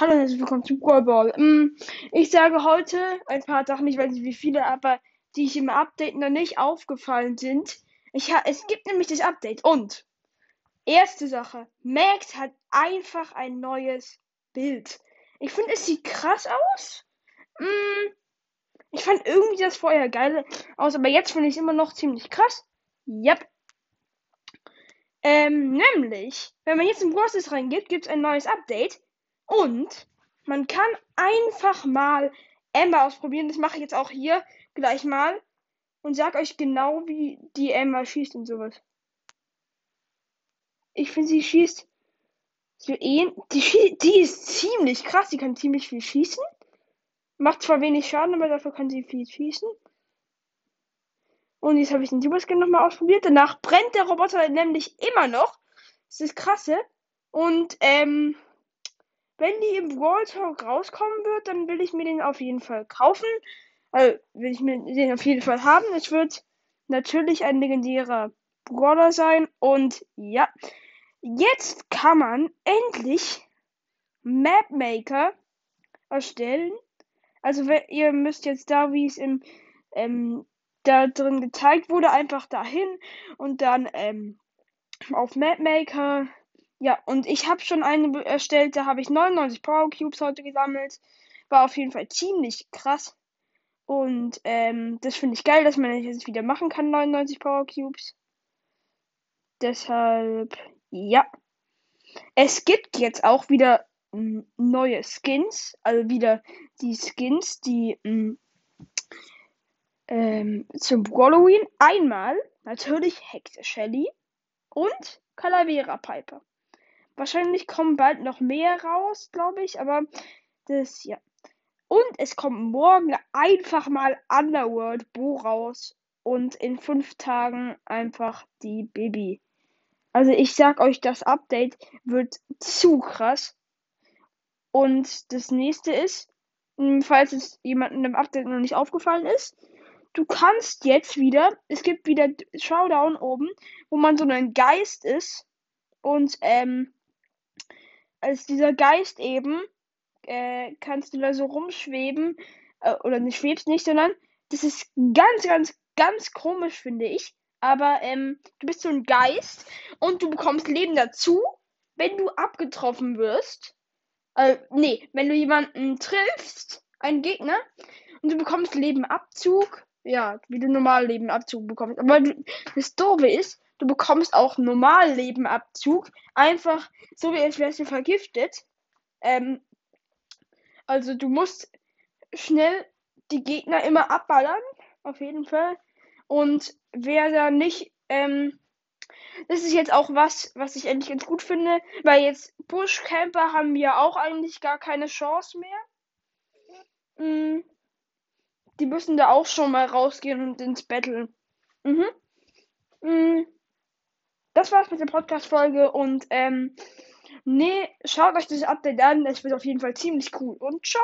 Hallo und herzlich willkommen zu Ball. Mm, Ich sage heute ein paar Sachen, ich weiß nicht wie viele, aber die ich im Update noch nicht aufgefallen sind. Ich ha es gibt nämlich das Update und erste Sache, Max hat einfach ein neues Bild. Ich finde, es sieht krass aus. Mm, Ich fand irgendwie das vorher geil aus, aber jetzt finde ich es immer noch ziemlich krass. Yep. Ähm, nämlich, wenn man jetzt in Process reingeht, gibt es ein neues Update. Und man kann einfach mal Ember ausprobieren. Das mache ich jetzt auch hier gleich mal. Und sag euch genau, wie die Ember schießt und sowas. Ich finde, sie schießt so ähn die, die ist ziemlich krass. Die kann ziemlich viel schießen. Macht zwar wenig Schaden, aber dafür kann sie viel schießen. Und jetzt habe ich den Superskin nochmal ausprobiert. Danach brennt der Roboter nämlich immer noch. Das ist krasse. Und ähm, wenn die im Brawl Talk rauskommen wird, dann will ich mir den auf jeden Fall kaufen. Also will ich mir den auf jeden Fall haben. Es wird natürlich ein legendärer Brawler sein. Und ja, jetzt kann man endlich Mapmaker erstellen. Also ihr müsst jetzt da, wie es im ähm, da drin gezeigt wurde, einfach dahin und dann ähm, auf Mapmaker. Ja, und ich habe schon eine erstellt, da habe ich 99 Power Cubes heute gesammelt. War auf jeden Fall ziemlich krass. Und ähm, das finde ich geil, dass man das jetzt wieder machen kann, 99 Power Cubes. Deshalb, ja. Es gibt jetzt auch wieder neue Skins, also wieder die Skins, die mh, ähm, zum Halloween einmal natürlich Hexe Shelly und Calavera Piper. Wahrscheinlich kommen bald noch mehr raus, glaube ich, aber das ja. Und es kommt morgen einfach mal Underworld Bo raus und in fünf Tagen einfach die Baby. Also ich sag euch, das Update wird zu krass. Und das nächste ist, falls es jemandem im Update noch nicht aufgefallen ist, du kannst jetzt wieder, es gibt wieder Showdown oben, wo man so ein Geist ist und ähm, als dieser Geist eben äh, kannst du da so rumschweben äh, oder nicht schwebst nicht, sondern das ist ganz, ganz, ganz komisch finde ich. Aber ähm, du bist so ein Geist und du bekommst Leben dazu, wenn du abgetroffen wirst. Äh, nee, wenn du jemanden triffst, einen Gegner, und du bekommst Lebenabzug ja, wie du Normallebenabzug bekommst. Aber du, das Doofe ist, du bekommst auch Normallebenabzug. Einfach so wie als wärst du vergiftet. Ähm, also du musst schnell die Gegner immer abballern. Auf jeden Fall. Und wer da nicht, ähm, das ist jetzt auch was, was ich endlich ganz gut finde, weil jetzt Bushcamper haben ja auch eigentlich gar keine Chance mehr. Mhm die müssen da auch schon mal rausgehen und ins Battle. Mhm. mhm. Das war's mit der Podcast-Folge und ähm, nee, schaut euch das Update an. Es wird auf jeden Fall ziemlich cool und ciao.